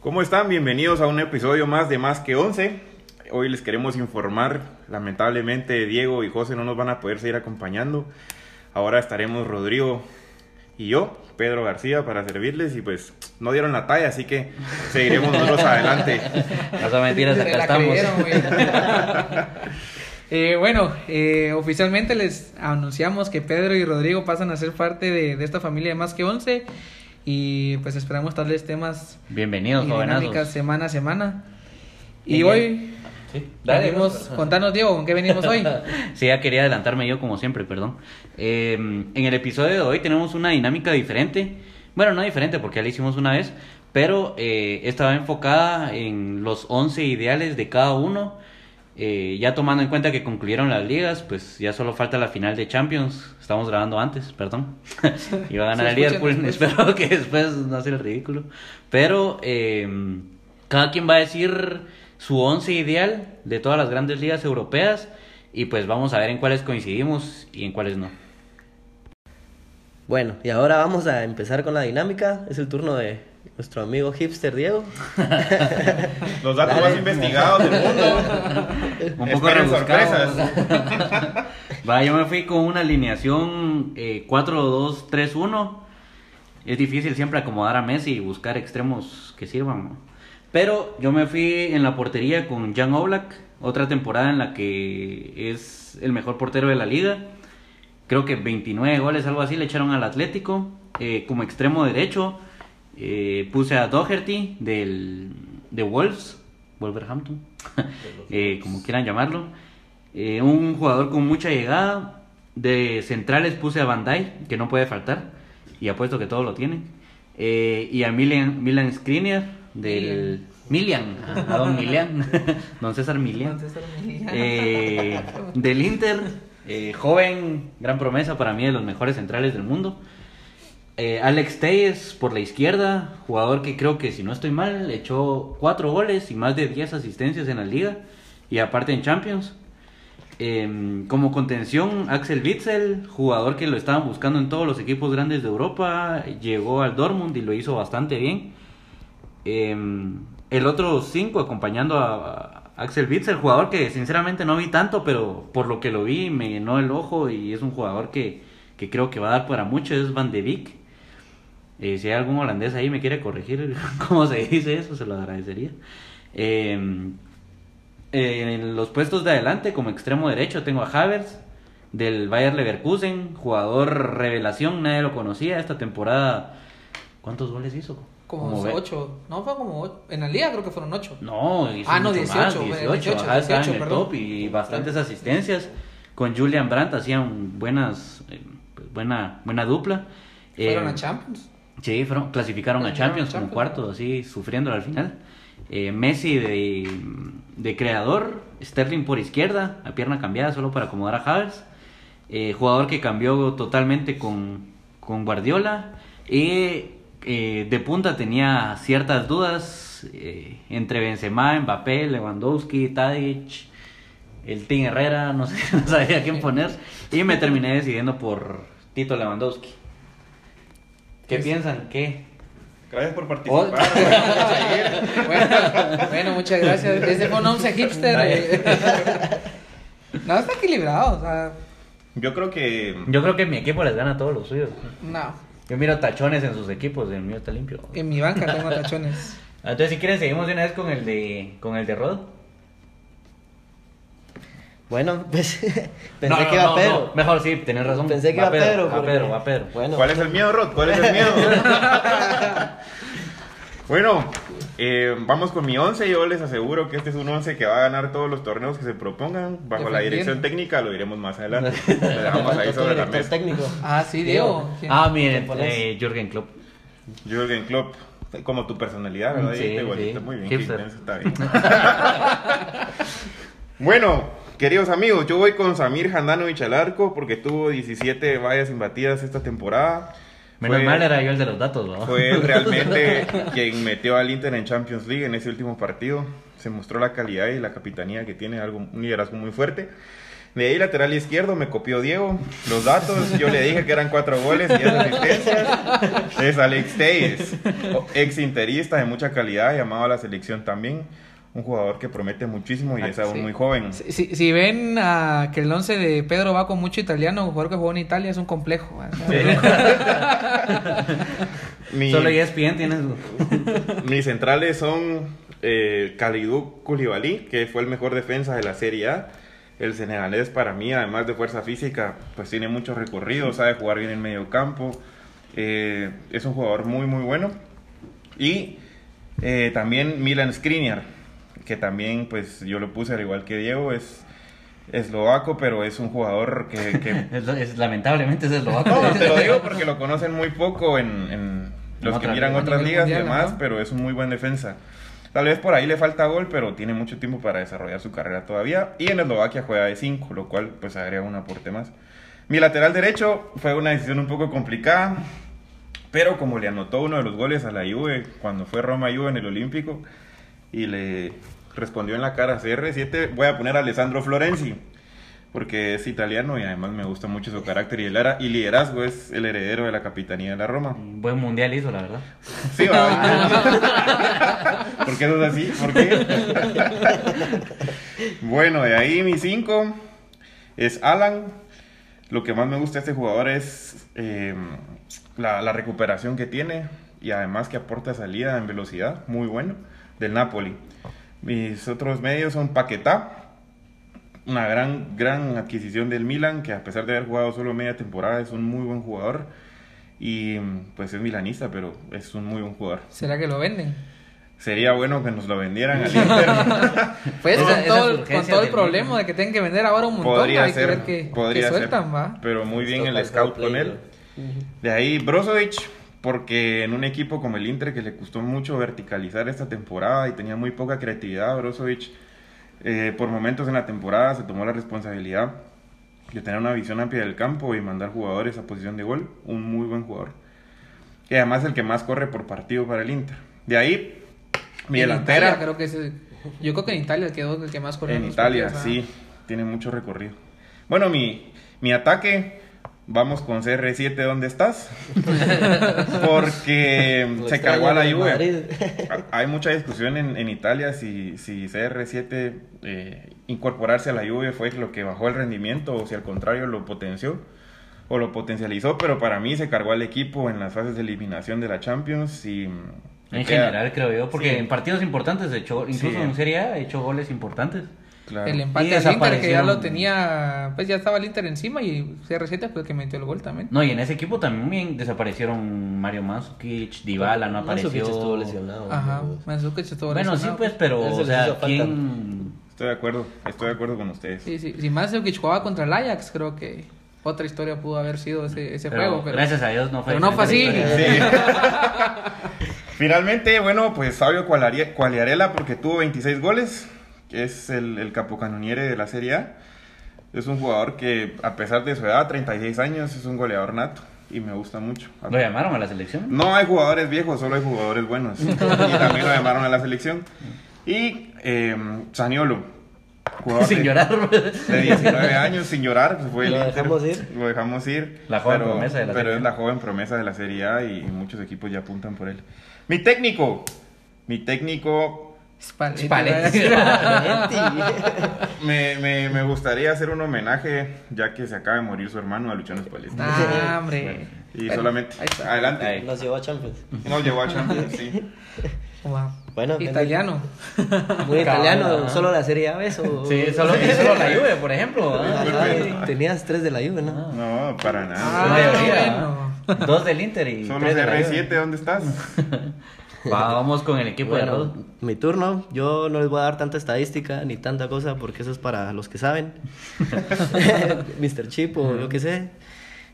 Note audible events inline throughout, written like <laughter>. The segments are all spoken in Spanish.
¿Cómo están? Bienvenidos a un episodio más de Más que 11. Hoy les queremos informar, lamentablemente Diego y José no nos van a poder seguir acompañando. Ahora estaremos Rodrigo y yo, Pedro García, para servirles y pues no dieron la talla, así que seguiremos nosotros adelante. <laughs> No son mentiras, acá <laughs> estamos. <laughs> Eh, bueno, eh, oficialmente les anunciamos que Pedro y Rodrigo pasan a ser parte de, de esta familia de más que 11 y pues esperamos darles temas Bienvenidos, y dinámicas semana a semana. Y En hoy Sí, dale, contanos Diego, ¿con qué venimos hoy? <laughs> Sí, ya quería adelantarme yo como siempre, perdón. Eh, en el episodio de hoy tenemos una dinámica diferente. Bueno, no diferente porque ya la hicimos una vez, pero eh, esta va enfocada en los 11 ideales de cada uno. Eh, ya tomando en cuenta que concluyeron las ligas, pues ya solo falta la final de Champions. Estamos grabando antes, perdón. <laughs> Iba a ganar el Liverpool, después. espero que después no hacer el ridículo. Pero eh, cada quien va a decir su once ideal de todas las grandes ligas europeas y pues vamos a ver en cuáles coincidimos y en cuáles no. Bueno, y ahora vamos a empezar con la dinámica. Es el turno de nuestro amigo hipster Diego. <laughs> Los datos Dale. más investigados del mundo. <laughs> Un poco Esperen rebuscados. sorpresas. <laughs> Va, yo me fui con una alineación eh, 4-2-3-1. Es difícil siempre acomodar a Messi y buscar extremos que sirvan. ¿no? Pero yo me fui en la portería con Jan Oblak, otra temporada en la que es el mejor portero de la liga. Creo que 29 goles, algo así, le echaron al Atlético. Eh, como extremo derecho eh, puse a Doherty del, de Wolves, Wolverhampton, <laughs> eh, como quieran llamarlo. Eh, un jugador con mucha llegada. De centrales puse a Dijk, que no puede faltar. Y apuesto que todos lo tienen. Eh, y a Milan, Milan Skriniar del... Milian, a don Milian, <laughs> don César Milian. Del Inter, joven, gran promesa para mí de los mejores centrales del mundo. Eh, Alex Telles por la izquierda, jugador que creo que si no estoy mal, echó cuatro goles y más de 10 asistencias en la liga y aparte en Champions. Eh, como contención, Axel Witzel, jugador que lo estaban buscando en todos los equipos grandes de Europa, llegó al Dortmund y lo hizo bastante bien. Eh, el otro 5 acompañando a, a Axel Witzel, jugador que sinceramente no vi tanto, pero por lo que lo vi me llenó el ojo y es un jugador que, que creo que va a dar para mucho, es Van de Beek. Eh, si hay algún holandés ahí me quiere corregir <laughs> cómo se dice eso, se lo agradecería. Eh, eh, en los puestos de adelante, como extremo derecho, tengo a Havertz del Bayer Leverkusen, jugador revelación, nadie lo conocía esta temporada. ¿Cuántos goles hizo? Como ve- 8, no fue como 8, en la liga creo que fueron 8. No, hizo Ah, no, mucho 18, más, fue 18, 18, ajá, estaba en 18, el top y bastantes asistencias. Con Julian Brandt hacían buenas, eh, pues, buena, buena dupla. Fueron Eh, a Champions. Sí, fueron, clasificaron a Champions como cuarto, así sufriendo al final. Eh, Messi de, de creador, Sterling por izquierda, a pierna cambiada solo para acomodar a Havertz. Eh, jugador que cambió totalmente con, con Guardiola. Y eh, de punta tenía ciertas dudas eh, entre Benzema, Mbappé, Lewandowski, Tadic, el Team Herrera, no sé, <laughs> no sabía quién poner. Y me terminé decidiendo por Tito Lewandowski. ¿Qué Es- piensan? ¿Qué? Gracias por participar. Bueno, bueno, muchas gracias. Ese fue un 11 hipster. No, está equilibrado, o sea, Yo creo que Yo creo que mi equipo les gana a todos los suyos. no. Yo miro tachones en sus equipos, el mío está limpio. En mi banca tengo tachones. Entonces, si quieren, seguimos de una vez con el de, con el de Rod. Bueno, <laughs> pues pensé No, no, que iba no, Pedro. no, Mejor sí, tenés razón. Pensé que iba Pedro. Va porque- Pedro, va Pedro. Bueno, ¿Cuál es el miedo, Rod? ¿Cuál es el miedo? <laughs> <laughs> bueno, eh, vamos con mi 11. Yo les aseguro que este es un 11 que va a ganar todos los torneos que se propongan. Bajo la dirección técnica lo diremos más adelante. Lo dejamos ahí sobre la mesa. técnico. Ah, sí, Diego. Ah, miren, eh, Jürgen Klopp. Jürgen Klopp, como tu personalidad, ¿verdad? Sí, sí. Muy bien, qué Hipster. está bien. bueno, queridos amigos, yo voy con Samir Handanovic al arco porque tuvo 17 vallas imbatidas esta temporada. Menos Fue- mal era yo el de los datos, ¿no? Fue realmente <laughs> quien metió al Inter en Champions League en ese último partido. Se mostró la calidad y la capitanía que tiene, algo, un liderazgo muy fuerte. De ahí lateral izquierdo me copió Diego los datos. Yo le dije que eran cuatro goles y asistencias. Es Alex Telles, ex interista de mucha calidad, llamado a la selección también. Un jugador que promete muchísimo y es aún Sí. muy joven. Si, si- si ven ah, que el 11 de Pedro va con mucho italiano, un jugador que jugó en Italia es un complejo. ¿verdad? <laughs> Mi- Solo ESPN tienes. <laughs> Mis centrales son eh, Kalidou Koulibaly, que fue el mejor defensa de la Serie A. El senegalés para mí, además de fuerza física, pues tiene mucho recorrido, sabe jugar bien en medio campo. eh, es un jugador muy, muy bueno. Y eh, también Milan Skriniar, que también pues yo lo puse al igual que Diego, es eslovaco, pero es un jugador que... que <laughs> Es, es- lamentablemente es eslovaco. no, te lo digo porque lo conocen muy poco en, en los que miran otras ligas y demás, pero es un muy buen defensa. Tal vez por ahí le falta gol, pero tiene mucho tiempo para desarrollar su carrera todavía. Y en Eslovaquia juega de 5, lo cual pues agrega un aporte más. Mi lateral derecho fue una decisión un poco complicada, pero como le anotó uno de los goles a la Juve cuando fue Roma-Juve en el Olímpico y le respondió en la cara a CR7, voy a poner a Alessandro Florenzi porque es italiano y además me gusta mucho su carácter y, el ara- y liderazgo es el heredero de la capitanía de la Roma. Buen mundial hizo, la verdad. Sí, va. ¿Por qué eso es así? ¿Por qué? bueno, de ahí mi 5 es Alan. Lo que más me gusta de este jugador es eh, la, la recuperación que tiene y además que aporta salida en velocidad, muy bueno, del Napoli. Mis otros medios son Paquetá, una gran, gran adquisición del Milan, que a pesar de haber jugado solo media temporada es un muy buen jugador. Y pues es milanista, pero es un muy buen jugador. ¿Será que lo venden? Sería bueno que nos lo vendieran al <laughs> Inter. Pues Esa- con, todo, el- con urgencias todo el del problema de que tienen que vender ahora un montón, podría hay ser, que, podría que ser. va. Pero muy bien Esto el scout con él. De ahí Brozovic, porque en un equipo como el Inter que le costó mucho verticalizar esta temporada y tenía muy poca creatividad, Brozovic eh, por momentos en la temporada se tomó la responsabilidad de tener una visión amplia del campo y mandar jugadores a posición de gol. Un muy buen jugador. Y además el que más corre por partido para el Inter. De ahí, mi En delantera. Italia, creo que es, yo creo que en Italia quedó el que más corrió En Italia, partidos, sí, tiene mucho recorrido. Bueno, mi, mi ataque, vamos con CR7, ¿dónde estás? <laughs> Porque Lo se cargó a la en. Juve. Hay mucha discusión en, en Italia si, si CR7 eh, incorporarse a la Juve fue lo que bajó el rendimiento o si al contrario lo potenció o lo potencializó, pero para mí se cargó al equipo en las fases de eliminación de la Champions y... En queda- general, creo yo, porque Sí. en partidos importantes, echó, incluso Sí. en Serie A, echó goles importantes. Claro. El empate al Inter que ya lo tenía, pues ya estaba el Inter encima y CR7 fue el que metió el gol también. No, y en ese equipo también desaparecieron Mario Mandzukic, Dybala no Mandzukic apareció. estuvo lesionado. Ajá, ¿no? Mandzukic estuvo Bueno, sí, lesionado. pues, pero, o sea. ¿quién...? Estoy de acuerdo, estoy de acuerdo con ustedes. Sí, sí, si Mandzukic jugaba contra el Ajax, creo que otra historia pudo haber sido ese, ese Pero juego. Pero gracias a Dios no fue pero no fue así. Sí. <laughs> Finalmente, bueno, pues Fabio Quagliarella porque tuvo 26 goles, que es el, el capocanoniere de la Serie A. Es un jugador que, a pesar de su edad, 36 años, es un goleador nato y me gusta mucho. ¿Lo llamaron a la selección? No hay jugadores viejos, solo hay jugadores buenos. <laughs> Y también lo llamaron a la selección. Y eh, Zaniolo, jugador Sin de- llorar. de 19 años, sin llorar, fue el Lo Inter. dejamos ir. Lo dejamos ir. La joven pero, promesa de la Pero Serie A. es la joven promesa de la Serie A y muchos equipos ya apuntan por él. Mi técnico. Mi técnico. Spalletti, Spalletti. Me, me, me gustaría hacer un homenaje, ya que se acaba de morir su hermano, a Luciano Spalletti. ah, hombre. Y Bueno, solamente. Adelante. Ahí. Nos llevó a Champions. Nos llevó a Champions, sí. Wow. Bueno, Italiano. Muy italiano, solo la Serie A, ¿ves? O- Sí, solo, solo la Juve, por ejemplo. Ah, tenías tres de la Juve, ¿no? No, para nada. Ah. Dos del Inter y Solo tres de la Juve. CR7, ¿dónde estás? <laughs> Va, vamos con el equipo de Bueno, Rod. mi turno. Yo no les voy a dar tanta estadística ni tanta cosa porque eso es para los que saben. <laughs> <laughs> Mr. Chip o yo qué sé.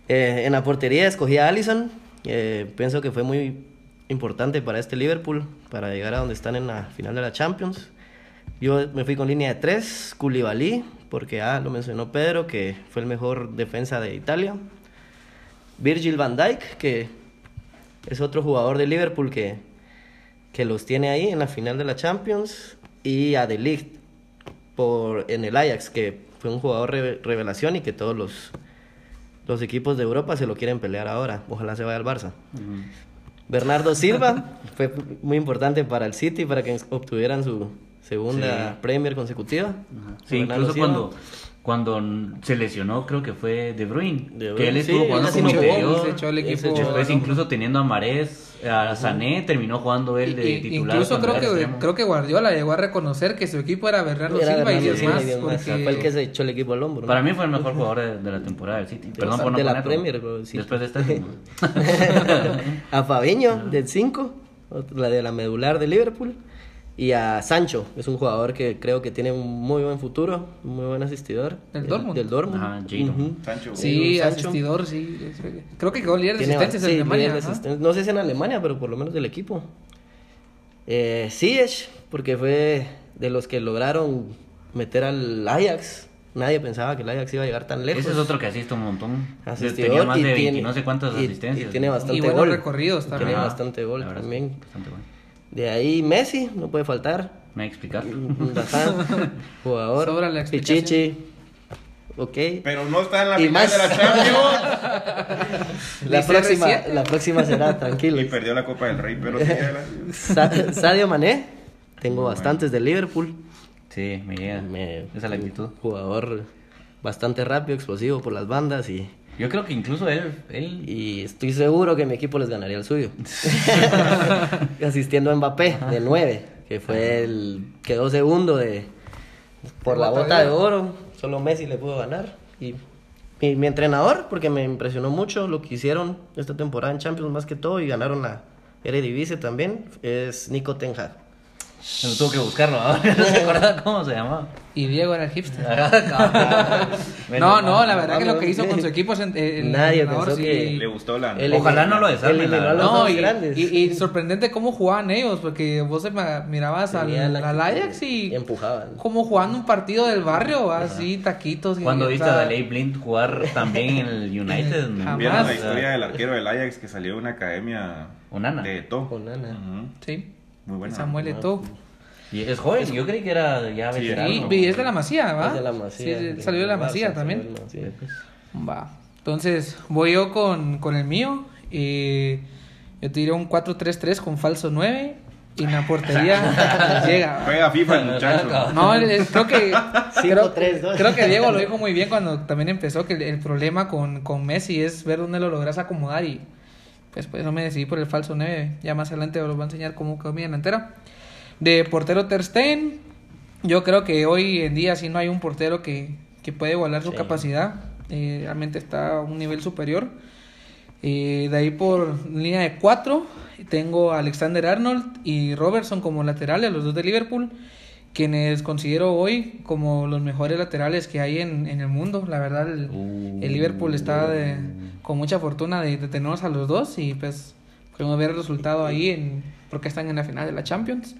Eh, en la portería escogí a Allison. Eh, pienso que fue muy importante para este Liverpool, para llegar a donde están en la final de la Champions. Yo me fui con línea de tres, Koulibaly, porque ah, lo mencionó Pedro, que fue el mejor defensa de Italia. Virgil van Dijk, que es otro jugador de Liverpool que, que los tiene ahí en la final de la Champions. Y a De Ligt por, en el Ajax, que fue un jugador re- revelación y que todos los, los equipos de Europa se lo quieren pelear ahora. Ojalá se vaya al Barça. Bernardo Silva <laughs> fue muy importante para el City para que obtuvieran su segunda Sí. Premier consecutiva. Sí, Bernardo incluso Silva. cuando, cuando se lesionó, creo que fue De Bruyne, De que él Bruyne, estuvo sí, jugando sí como interior. se echó se equipo. Después, incluso teniendo a Marés, a Sané, terminó jugando él de Y- titular. incluso creo que, extremo. creo que Guardiola llegó a reconocer que su equipo era Bernardo Era Silva y Bernardo 10 Silva más. y diez más. porque- Fue el que se echó el equipo al hombro. ¿no? Para mí fue el mejor jugador de, de la temporada del City. Perdón por no de la ponerlo. Premier, bro, sí. Después de esta. <laughs> a Fabiño, del 5, la de la medular de Liverpool. Y a Sancho, es un jugador que creo que tiene un muy buen futuro, un muy buen asistidor. Del Eh, Dortmund. Del Dortmund. Ajá, Jadon. Ujú. Sancho. Sí, Sancho. asistidor, sí. Creo que quedó líder de asistencias sí, en Alemania. asisten- No sé si en Alemania, pero por lo menos del equipo. Eh, Ziyech, porque fue de los que lograron meter al Ajax. Nadie pensaba que el Ajax iba a llegar tan lejos. Ese es otro que asiste un montón. Asistidor Tenía más y de 20, tiene- no sé cuántas y- asistencias. Y tiene bastante Y buenos gol. recorridos Y también. Tiene bastante gol también. bastante bueno. De ahí Messi, no puede faltar. ¿Me voy a explicar? Ajá, <laughs> jugador. Sobra la explicación. Pichichi. Ok. Pero no está en la Y final más. de la Champions. <laughs> La próxima, R7. la próxima será, <laughs> tranquilo. y perdió la Copa del Rey, pero sí, Sadio Mané. Tengo Muy bastantes de Liverpool. Sí, me llega. Me- Esa es la actitud. Jugador bastante rápido, explosivo por las bandas y, Yo creo que incluso él, él. Y estoy seguro que mi equipo les ganaría el suyo. <laughs> Asistiendo a Mbappé de 9, que fue el quedó segundo de por la bota de oro, solo Messi le pudo ganar. Y mi, mi entrenador porque me impresionó mucho lo que hicieron esta temporada en Champions más que todo y ganaron la Eredivisie también es Nico Ten Hag. Se lo tuvo que buscarlo <laughs> ahora. No se acordaba cómo se llamaba. Y Diego era el hipster. <laughs> Bueno, No, no, la verdad que lo que hizo con su equipo es en- el Nadie pensó sí. que- Le gustó la. Ojalá no lo desarmen, No, y, grandes. y, y sorprendente cómo jugaban ellos, porque vos mirabas al, la al Ajax y y empujaban. como jugando un partido del barrio, así, taquitos. y- Cuando viste a Daley Blind jugar también en el <laughs> United. Jamás. ¿Vieron la historia del arquero del Ajax que salió de una academia Onana. de To? Onana. Ujú. Sí, Muy buena. Samuel Eto'o. Y es joven, yo creí que era ya veterano. Sí, y es de la Masía, ¿va? Es de la Masía. Sí, de- salió de la Masía Barça, también. Masía. Va. Entonces, voy yo con, con el mío. Eh, yo tiré un 4-3-3 con falso 9. Y en la portería <laughs> llega. Juega FIFA el <laughs> muchacho. No, creo que. creo, 5-3-2. creo que Diego lo dijo muy bien cuando también empezó. Que el, el problema con, con Messi es ver dónde lo logras acomodar. Y pues, pues no me decidí por el falso 9. Ya más adelante os voy a enseñar cómo quedó mi delantera. De portero Ter Stegen, yo creo que hoy en día si no hay un portero que, que puede igualar su Sí. capacidad. eh, realmente está a un nivel superior. Eh, de ahí por línea de cuatro tengo a Alexander Arnold y Robertson como laterales, los dos de Liverpool, quienes considero hoy como los mejores laterales que hay en, en el mundo. La verdad, el, el Liverpool está de- con mucha fortuna de, de tenerlos a los dos y pues podemos ver el resultado ahí en, porque están en la final de la Champions.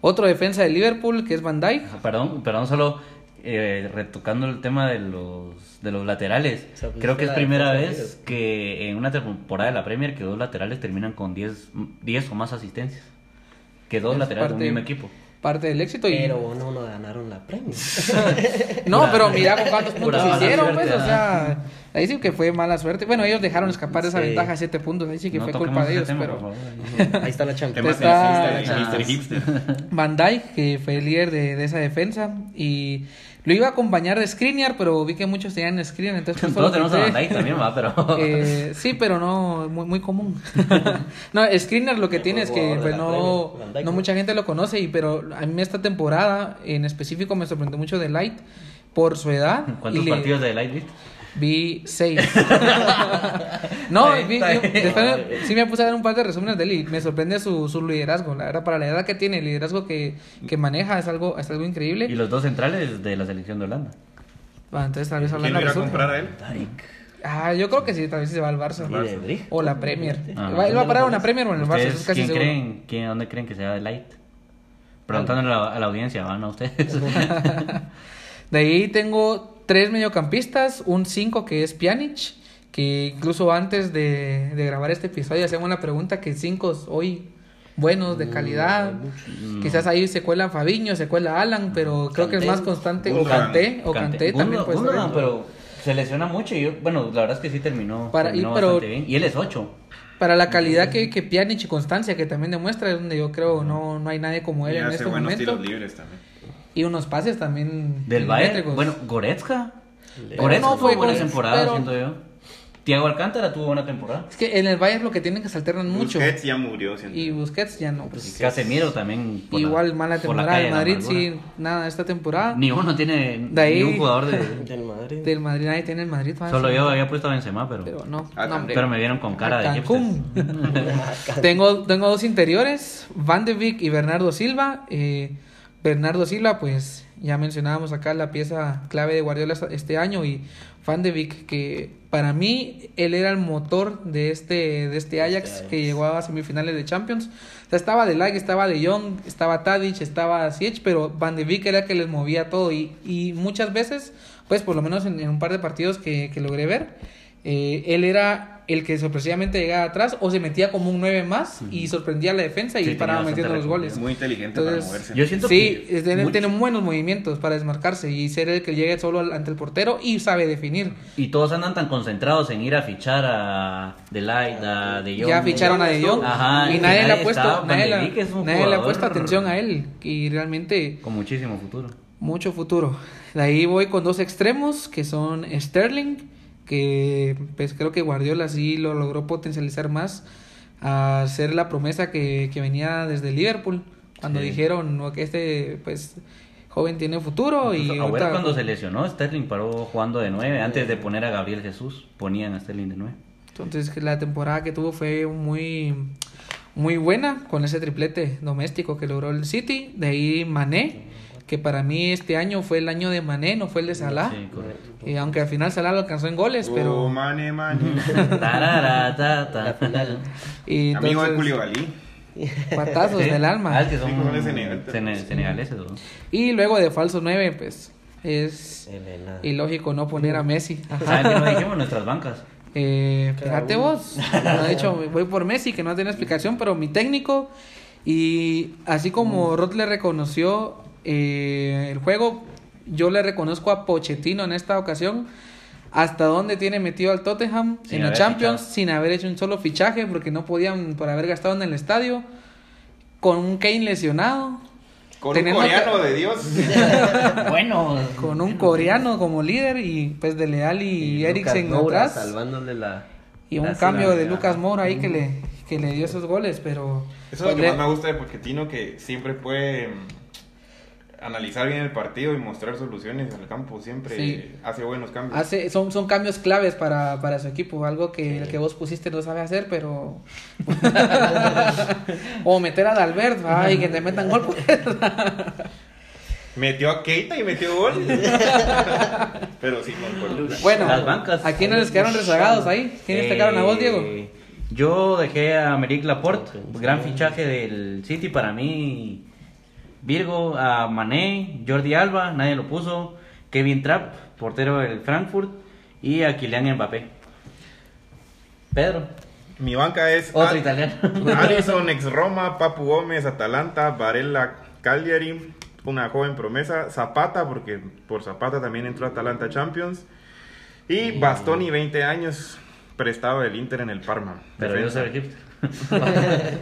Otro defensa de Liverpool que es Van Dijk. Ajá, Perdón, perdón, solo eh, retocando el tema de los, de los laterales. O sea, pues, Creo que es primera vez que en una temporada de la Premier que dos laterales terminan con 10, 10 o más asistencias. Que dos Es laterales de un mismo equipo. Parte del éxito y Pero no, no ganaron la Premier. <laughs> No, pero mira con cuántos puntos hicieron, pues, o sea, ahí sí que fue mala suerte. Bueno, ellos dejaron escapar esa Sí. ventaja de 7 puntos, ahí sí que No fue culpa de ellos, tema, pero favor. <laughs> Ahí está la Champions. Está-. <laughs> Van Dijk, que fue el líder de, de esa defensa, y lo iba a acompañar de Skriniar, pero vi que muchos tenían Skriniar, entonces pues, Todos tenemos a. Van Dijk también, va, pero... <laughs> Eh, sí, pero no muy, muy común. no, Skriniar lo que tiene es que pues, no, no mucha gente lo conoce, y, pero a mí esta temporada en específico me sorprendió mucho de Light por su edad. ¿Cuántos y le- partidos de Light viste? Vi seis. <laughs> no, vi- bien. después sí me puse a ver un par de resúmenes de él y me sorprende su, su liderazgo. La verdad, para la edad que tiene, el liderazgo que, que maneja es algo, es algo increíble. Y los dos centrales de la selección de Holanda. Ah, entonces tal vez ¿Quién lo irá a comprar a él? Ah, yo creo que sí, tal vez se va al Barça. Y de Brig. O la Premier. Ah. Va- él va a parar una Premier o en el Barça, eso es ¿Ustedes casi quién seguro. creen, quién, dónde creen que sea de Light? Preguntándole a la, a la audiencia, ¿van a ustedes? <laughs> <laughs> De ahí tengo tres mediocampistas, un 5 que es Pjanic, que incluso antes de, de grabar este episodio hacíamos la pregunta que 5 hoy buenos de calidad. Quizás ahí se cuela Fabiño, se cuela Alan, pero creo que el más constante, o. Kanté, o Kanté también puede Gundogan, estar. pero se lesiona mucho y yo, bueno, la verdad es que sí terminó, Para- terminó y- pero- bastante bien. Y él es 8. Para la calidad que, que Pjanic y Constancia, que también demuestra, es donde yo creo no, no hay nadie como él Y en hace este buenos momento. tiros libres también. Y unos pases también Del Bayern, bueno, Goretzka. Goretzka no fue buena Goretz- temporada, pero- siento yo. Tiago Alcántara tuvo buena temporada. Es que en el Bayern lo que tienen que se alternan mucho. Busquets ya murió. siento. Y Busquets ya no. pues, Y Casemiro también. por la- igual mala por la temporada. calle El de la Madrid sí, nada esta temporada. Ni uno tiene. De ahí- Ni un jugador de. <laughs> Del Madrid. Del Madrid, nadie tiene el Madrid. Solo yo había puesto a Benzema, pero. Pero no, Ah, no, hombre. pero me vieron con cara de A Cancún. hipsters. <laughs> <laughs> tengo, tengo dos interiores, Van de Beek y Bernardo Silva. Eh, Bernardo Silva, pues ya mencionábamos acá la pieza clave de Guardiola este año y Van de Beek, que para mí él era el motor de este, de este Ajax, Ajax. que llegó a semifinales de Champions. O sea, estaba De Ligt, estaba De Jong, estaba Tadic, estaba Siech, pero Van de Beek era el que les movía todo y, y muchas veces, pues por lo menos en, en un par de partidos que, que logré ver, eh, él era el que sorpresivamente llegaba atrás o se metía como un 9 más y sorprendía a la defensa y Sí, paraba metiendo los goles. Es muy inteligente Entonces, para moverse. Yo siento Sí, que. tiene, mucho- tiene buenos movimientos para desmarcarse y ser el que llegue solo ante el portero y sabe definir. Y todos andan tan concentrados en ir a fichar a The Light, a De Jong. ya ficharon a De Jong Ajá, y nadie le ha nadie puesto, nadie, un nadie le ha puesto atención a él y realmente Con muchísimo futuro. mucho futuro. De ahí voy con dos extremos que son Sterling, que pues creo que Guardiola sí lo logró potencializar más a ser la promesa que, que venía desde Liverpool cuando Sí. dijeron "No, que este pues joven tiene futuro y Incluso Agüero ahorita- cuando se lesionó, Sterling paró jugando de 9. Antes de poner a Gabriel Jesús, ponían a Sterling de 9. Entonces que la temporada que tuvo fue muy muy buena con ese triplete doméstico que logró el City. De ahí Mané, que para mí este año fue el año de Mané, no fue el de Salah. Sí, correcto. Y aunque al final Salah lo alcanzó en goles, Oh, pero mane, mane. <laughs> Tarara, ta, ta. Amigo de Koulibaly. patazos del <laughs> Ah, alma. es que son Sí, como de Senegal. sene- senegaleses, ¿no? Y luego de falso 9, pues es Elena. ilógico no poner a Messi. Ajá. ¿Saben qué no dijimos? Nuestras bancas. Eh, fíjate vos, no he dicho, voy por Messi, que no tiene explicación, pero mi técnico, y así como Rod le reconoció eh, el juego, yo le reconozco a Pochettino en esta ocasión, hasta dónde tiene metido al Tottenham Sin en la Champions, fichado. sin haber hecho un solo fichaje, porque no podían por haber gastado en el estadio, con un Kane lesionado, Con Teniendo un coreano que- de Dios. <laughs> Bueno, con un coreano como líder, y pues de Leal y, Eriksen Moura atrás. Salvándole la. Y un la cambio de. Lucas Moura ahí que le, que le dio esos goles, pero... Eso es lo que le- más me gusta de Pochettino, que siempre puede mm, analizar bien el partido y mostrar soluciones al campo. Siempre Sí. hace buenos cambios. hace, son, son cambios claves para, para su equipo, algo que el que vos pusiste no sabe hacer, pero... <laughs> o meter a Dalbert, ay, que te metan gol. pues. Metió a Keita y metió gol. <laughs> Pero sí, concuerdo. bueno, Las bancas. ¿a quiénes les quedaron rezagados ahí? ¿Quiénes Eh, destacaron a vos, Diego? Yo dejé a Meric Laporte, gran fichaje del City para mí. Virgo, a Mané, Jordi Alba, nadie lo puso. Kevin Trapp, portero del Frankfurt. Y a Kylian Mbappé. Pedro, Mi banca es otro Al- italiano. <laughs> Alison, ex Roma, Papu Gómez, Atalanta, Varela, Cagliari, una joven promesa, Zapata, porque por Zapata también entró a Atalanta Champions, y Bastoni, 20 años, prestado del Inter en el Parma. Pero yo soy egipcio.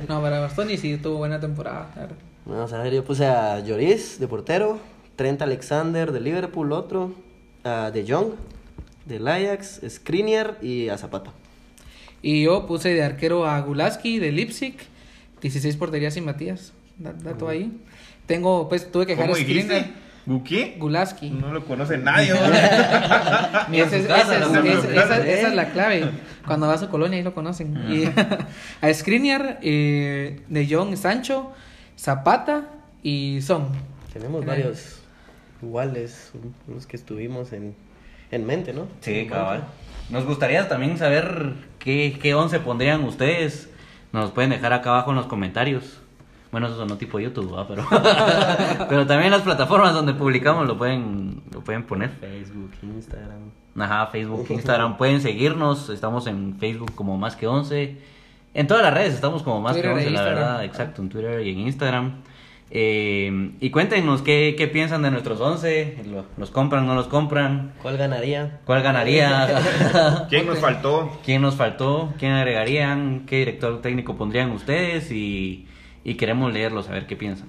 No, para Bastoni sí tuvo buena temporada. claro. Vamos a ver, yo puse a Lloris de portero, Trent Alexander de Liverpool, otro, a De Jong del Ajax, Skriniar y a Zapata. Y yo puse de arquero a Gulaski de Leipzig, 16 porterías y Matías. Da- Dato ahí. Tengo, pues tuve que dejar ¿Cómo a? Skriniar. ¿Guki? Gulaski. No lo conoce nadie. <laughs> ¿no? esa es la clave. Cuando va a su colonia ahí lo conocen. Y <laughs> a Skriniar, eh, De Jong, Sancho, Zapata y Son. Tenemos varios iguales, unos que estuvimos en, en mente, ¿no? Sí, cabal. Nos gustaría también saber qué, qué once pondrían ustedes. Nos pueden dejar acá abajo en los comentarios. Bueno, eso no tipo YouTube, ¿va? pero <laughs> pero también las plataformas donde publicamos lo pueden lo pueden poner. Facebook, Instagram. Ajá, Facebook, Instagram, pueden seguirnos. Estamos en Facebook como más que 11, En todas las redes estamos como más Twitter que e 11, la verdad, exacto, en Twitter y en Instagram. Eh, y cuéntenos qué, qué piensan de nuestros 11, ¿Lo- los compran, no los compran, ¿Cuál ganaría? cuál ganaría, <laughs> ¿Quién nos faltó? quién nos faltó, quién agregarían, qué director técnico pondrían ustedes y, y queremos leerlos a ver qué piensan.